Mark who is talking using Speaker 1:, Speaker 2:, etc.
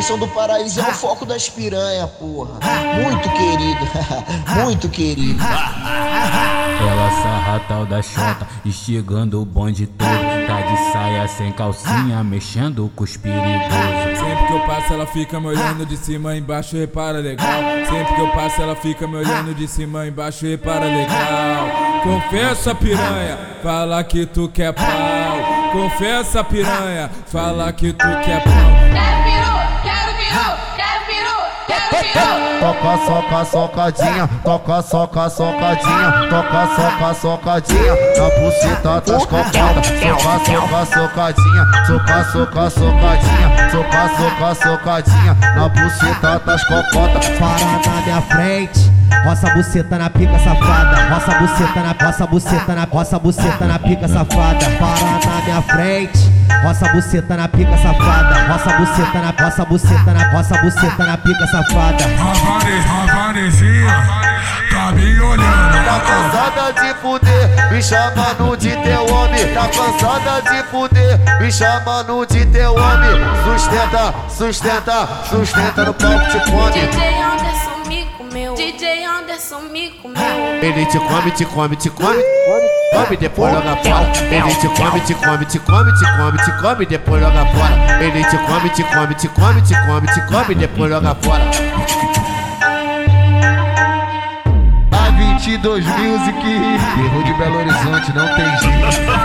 Speaker 1: Anderson do Paraíso é o foco das piranha, porra. Muito querido, muito querido.
Speaker 2: Ela sarra tal da chota, instigando o bonde todo. Tá de saia sem calcinha, mexendo com os perigosos.
Speaker 3: Sempre que eu passo, ela fica me olhando de cima embaixo, repara legal. Sempre que eu passo, ela fica me olhando de cima embaixo, repara legal. Confessa, piranha, fala que tu quer pau. Confessa, piranha, fala que tu quer pau.
Speaker 4: Toca, soca, socadinha, toca, soca, socadinha, toca, soca, socadinha, na buceta das copadas, soca, soca, socadinha, soca, soca, socadinha, soca, soca, socadinha, na buceta das copadas.
Speaker 5: Para na minha frente. Roça buceta na pica safada, roça buceta na roça buceta na roça buceta na pica safada. Para na minha frente. Roça buceta na pica safada, roça buceta na roça buceta na roça buceta na pica safada.
Speaker 6: Ravanezinha, tá me olhando.
Speaker 4: Tá cansada de fuder, me chamando de teu homem. Tá cansada de fuder, me chamando de teu homem. Sustenta, sustenta, sustenta no palco te come.
Speaker 7: DJ Anderson me comeu.
Speaker 4: Ele te come, te come, te come, come depois joga fora. Ele te come, te come, te come, te come, te come depois joga fora. Ele te come, te come, te come, te come, te come depois joga fora.
Speaker 8: A 22 Music, erro de Belo Horizonte, não tem jeito.